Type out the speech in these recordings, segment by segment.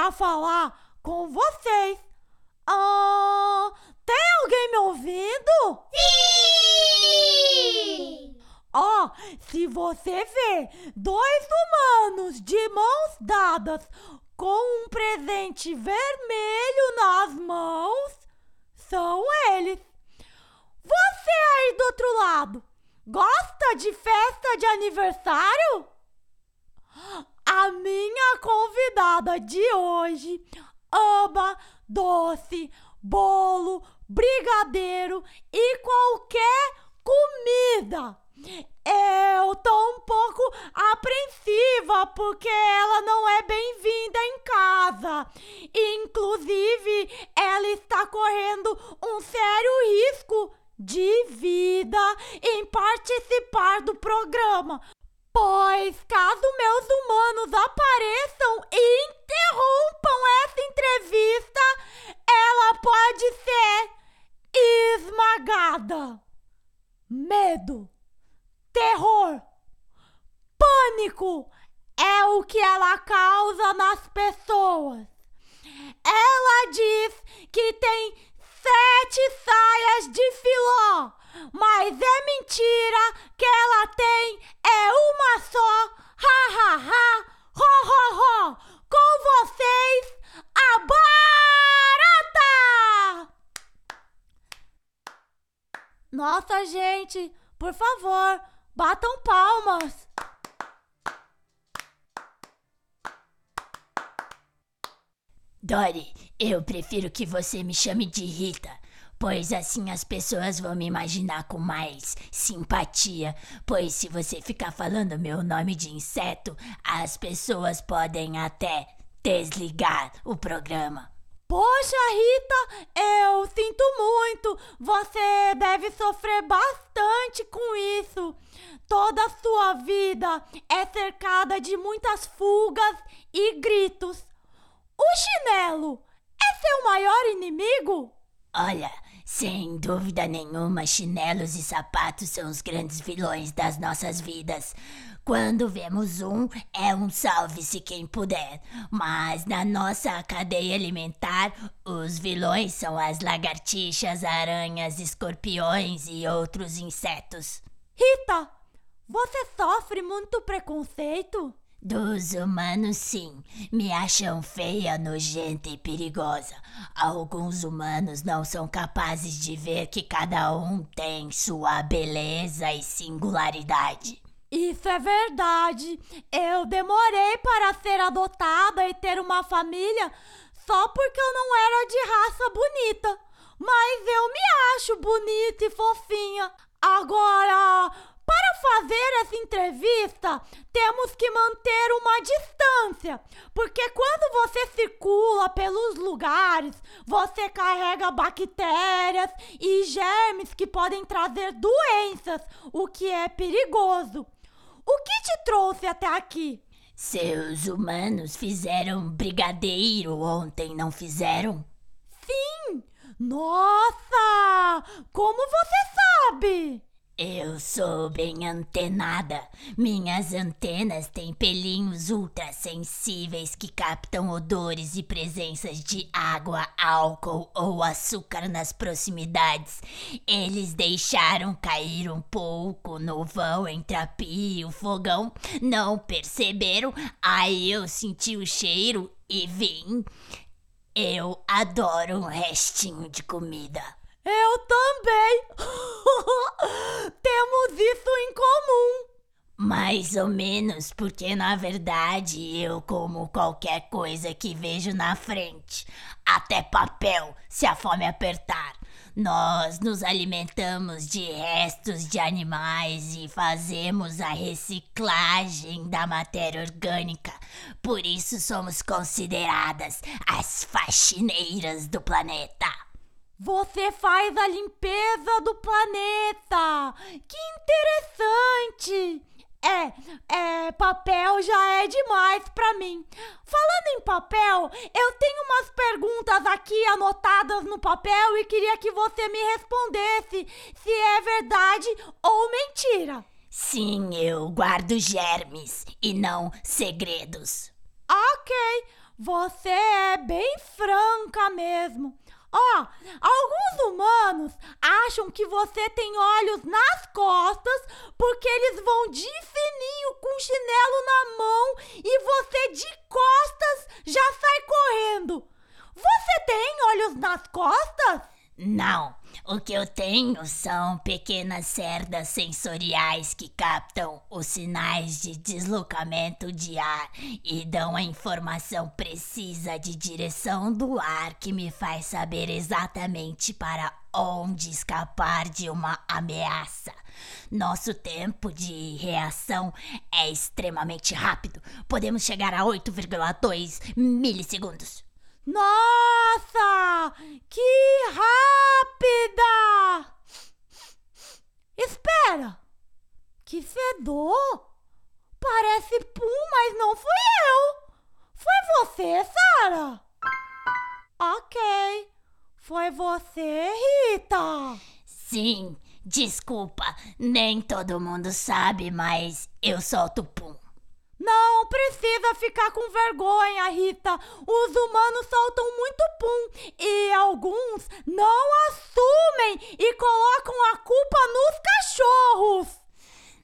para falar com vocês. Ah, tem alguém me ouvindo? Sim! Ó, oh, se você vê dois humanos de mãos dadas com um presente vermelho nas mãos, são eles. Você aí do outro lado, gosta de festa de aniversário? A minha convidada de hoje ama doce, bolo, brigadeiro e qualquer comida. Eu tô um pouco apreensiva porque ela não é bem-vinda em casa. Inclusive, ela está correndo um sério risco de vida em participar do programa. Pois, caso meus humanos apareçam e interrompam essa entrevista, ela pode ser esmagada. Medo terror, pânico é o que ela causa nas pessoas. Ela diz que tem sete saias de filó, mas é mentira que ela tem é uma só. Ha ha ha, ho ho ho. Com vocês, a barata! Nossa, gente, por favor, Batam palmas! Dory, eu prefiro que você me chame de Rita, pois assim as pessoas vão me imaginar com mais simpatia. Pois se você ficar falando meu nome de inseto, as pessoas podem até desligar o programa. Poxa, Rita, eu sinto muito. Você deve sofrer bastante com isso. Toda a sua vida é cercada de muitas fugas e gritos. O chinelo é seu maior inimigo? Olha, sem dúvida nenhuma, chinelos e sapatos são os grandes vilões das nossas vidas. Quando vemos um, é um salve-se quem puder. Mas na nossa cadeia alimentar, os vilões são as lagartixas, aranhas, escorpiões e outros insetos. Rita, você sofre muito preconceito? Dos humanos, sim. Me acham feia, nojenta e perigosa. Alguns humanos não são capazes de ver que cada um tem sua beleza e singularidade. Isso é verdade. Eu demorei para ser adotada e ter uma família só porque eu não era de raça bonita. Mas eu me acho bonita e fofinha. Agora, para fazer essa entrevista, temos que manter uma distância, porque quando você circula pelos lugares, você carrega bactérias e germes que podem trazer doenças, o que é perigoso. O que te trouxe até aqui? Seus humanos fizeram brigadeiro ontem, não fizeram? Sim! Nossa! Como você sabe? Eu sou bem antenada. Minhas antenas têm pelinhos ultrassensíveis que captam odores e presenças de água, álcool ou açúcar nas proximidades. Eles deixaram cair um pouco no vão entre a pia e o fogão. Não perceberam? Aí eu senti o cheiro e vim. Eu adoro um restinho de comida. Eu também! Temos isso em comum! Mais ou menos, porque na verdade eu como qualquer coisa que vejo na frente, até papel, se a fome apertar. Nós nos alimentamos de restos de animais e fazemos a reciclagem da matéria orgânica. Por isso somos consideradas as faxineiras do planeta. Você faz a limpeza do planeta! Que interessante! É, é, papel já é demais pra mim. Falando em papel, eu tenho umas perguntas aqui anotadas no papel e queria que você me respondesse se é verdade ou mentira. Sim, eu guardo germes e não segredos. Ok, você é bem franca mesmo. Ó, alguns humanos acham que você tem olhos nas costas porque eles vão de fininho com chinelo na mão e você de costas já sai correndo. Você tem olhos nas costas? Não, o que eu tenho são pequenas cerdas sensoriais que captam os sinais de deslocamento de ar e dão a informação precisa de direção do ar que me faz saber exatamente para onde escapar de uma ameaça. Nosso tempo de reação é extremamente rápido. Podemos chegar a 8,2 milissegundos. Nossa! Que rápida! Espera! Que fedor! Parece pum, mas não fui eu! Foi você, Sara? Ok. Foi você, Rita? Sim, desculpa, nem todo mundo sabe, mas eu solto pum. Não precisa ficar com vergonha, Rita. Os humanos soltam muito pum e alguns não assumem e colocam a culpa nos cachorros.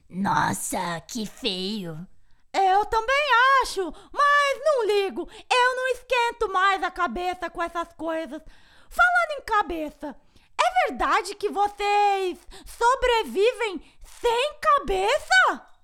Nossa, que feio. Eu também acho, mas não ligo. Eu não esquento mais a cabeça com essas coisas. Falando em cabeça, é verdade que vocês sobrevivem sem cabeça?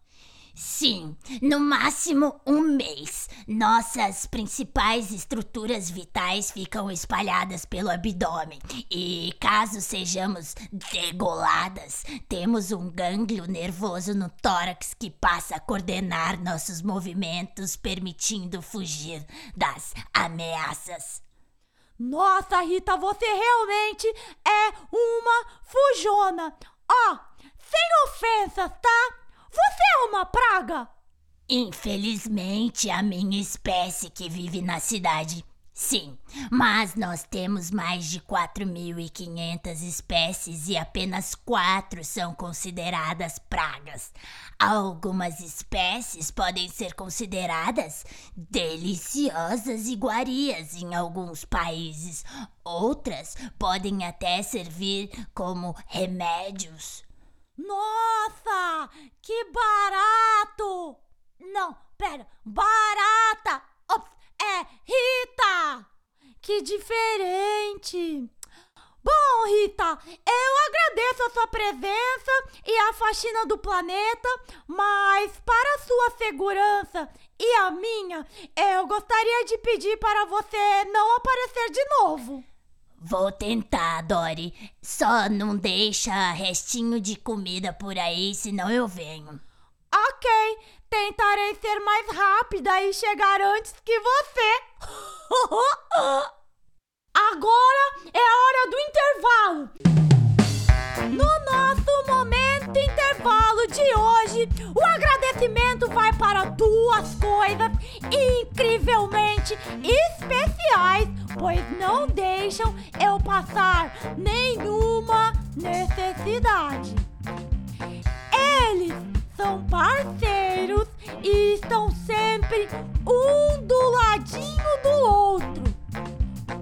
Sim, no máximo um mês. Nossas principais estruturas vitais ficam espalhadas pelo abdômen. E caso sejamos degoladas, temos um gânglio nervoso no tórax que passa a coordenar nossos movimentos, permitindo fugir das ameaças. Nossa, Rita, você realmente é uma fujona. Ó, oh, sem ofensas, tá? Você é uma praga? Infelizmente, a minha espécie que vive na cidade. Sim, mas nós temos mais de 4.500 espécies e apenas quatro são consideradas pragas. Algumas espécies podem ser consideradas deliciosas iguarias em alguns países, outras podem até servir como remédios. Nossa, que barato! Não, pera, barata! Ops, é Rita! Que diferente! Bom, Rita, eu agradeço a sua presença e a faxina do planeta, mas para sua segurança e a minha, eu gostaria de pedir para você não aparecer de novo. Vou tentar, Dory. Só não deixa restinho de comida por aí, senão eu venho. Ok, tentarei ser mais rápida e chegar antes que você. Agora é a hora do intervalo. No nosso momento intervalo de hoje, o agradecimento vai para duas coisas incrivelmente especiais, pois não deixam eu passar nenhuma necessidade. Eles são parceiros e estão sempre um do ladinho do outro.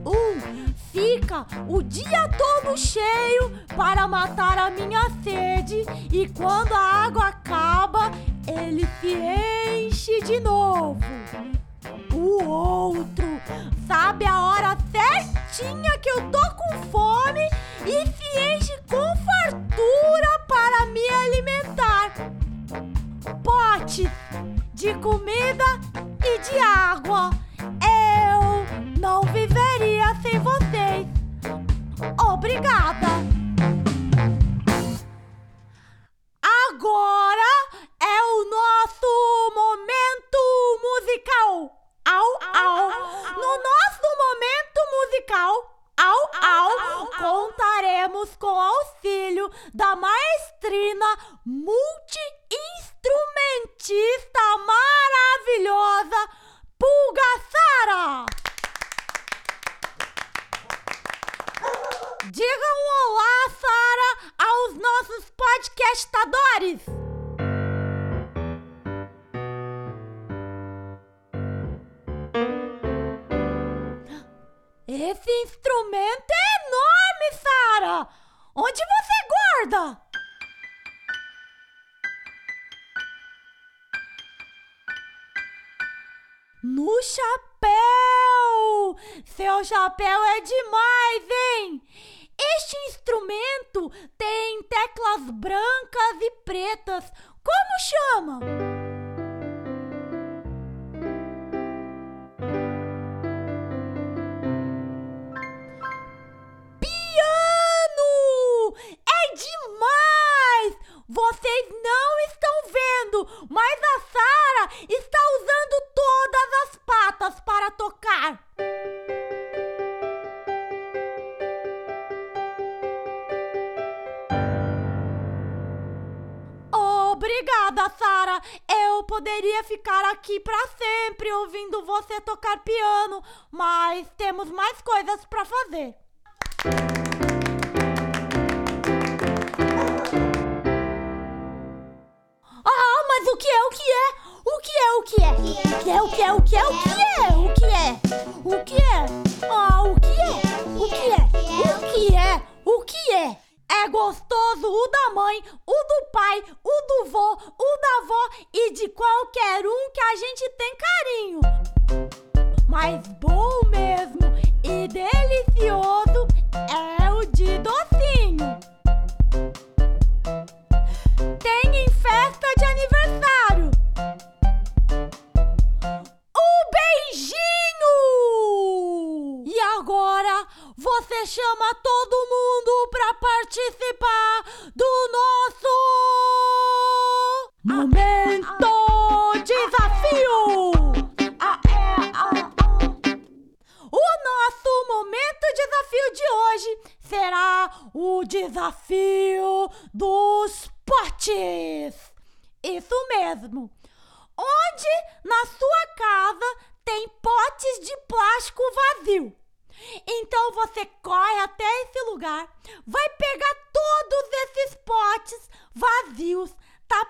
Um fica o dia todo cheio para matar a minha sede e quando a água acaba, ele se enche de novo. O outro sabe a hora certinha que eu tô com fome e se enche com fartura para me alimentar. Potes de comida e de água. Eu não viveria sem vocês. Obrigada. No chapéu! Seu chapéu é demais, hein? Este instrumento tem teclas brancas e pretas. Como chama? Vocês não estão vendo, mas poderia ficar aqui para sempre ouvindo você tocar piano, mas temos mais coisas para fazer. o que é, o que é? O que é, o que é? O que é, o que é, o que é, o que é? O que é? O que é? Ah, o que é? O que é? O que é? O que é? É gostoso o da mãe, o do pai, o do vô, o da avó e de qualquer um que a gente tem carinho. Mas bom desafio.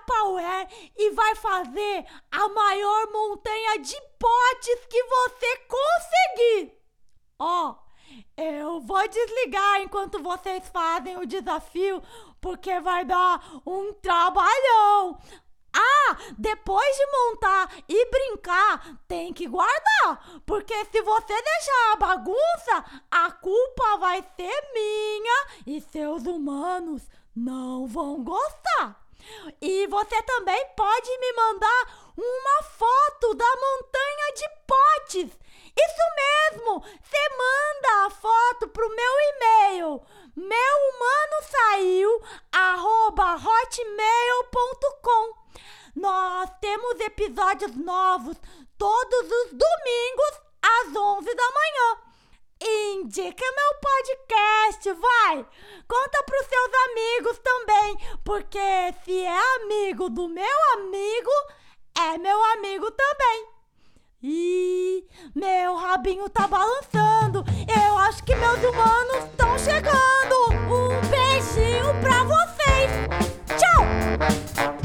Tupperware e vai fazer a maior montanha de potes que você conseguir. Ó, oh, eu vou desligar enquanto vocês fazem o desafio, porque vai dar um trabalhão. Ah, depois de montar e brincar, tem que guardar, porque se você deixar a bagunça, a culpa vai ser minha e seus humanos não vão gostar. E você também pode me mandar uma foto da montanha de potes. Isso mesmo! Você manda a foto pro meu e-mail meumanosaiu@hotmail.com. Nós temos episódios novos todos os domingos às 11 da manhã. Indica meu podcast, vai! Conta pros seus amigos também, porque se é amigo do meu amigo, é meu amigo também. E meu rabinho tá balançando. Eu acho que meus humanos estão chegando. Um beijinho pra vocês. Tchau!